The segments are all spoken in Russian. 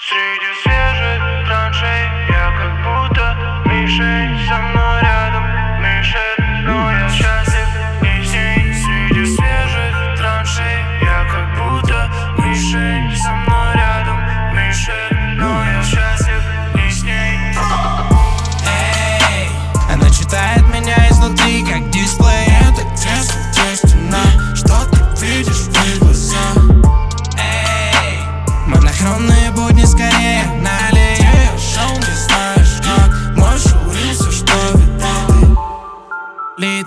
She just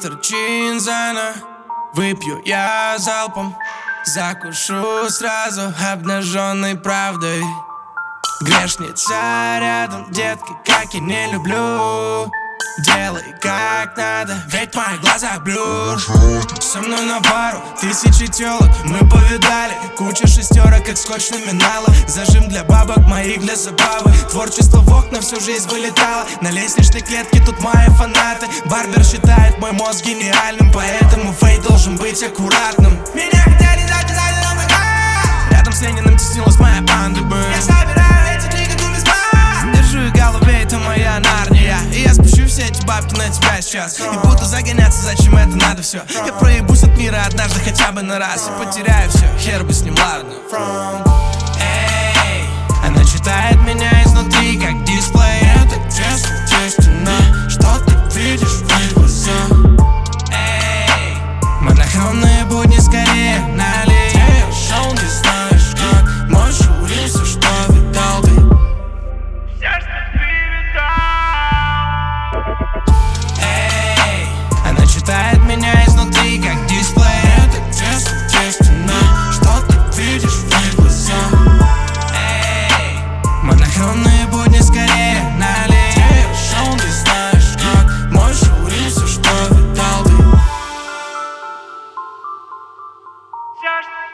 Литр чинзана, выпью я залпом Закушу сразу обнаженной правдой. Грешница рядом, детка, как я не люблю. Делай как надо, ведь мои глаза блюр. Со мной на пару, тысячи телок Мы повидали, куча шестерок, как скотч номинала. Зажим для бабок, моих для забавы. Творчество в окна всю жизнь вылетало. На лестничной клетке тут мои фанаты. Барбер считает мой мозг гениальным Поэтому фейт должен быть аккуратным. Меня хотели МК Рядом с Лениным теснилась моя банда бы Я бабки на тебя сейчас. И буду загоняться, зачем это надо все Я проебусь от мира однажды хотя бы на раз И потеряю все, хер бы с ним, ладно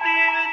the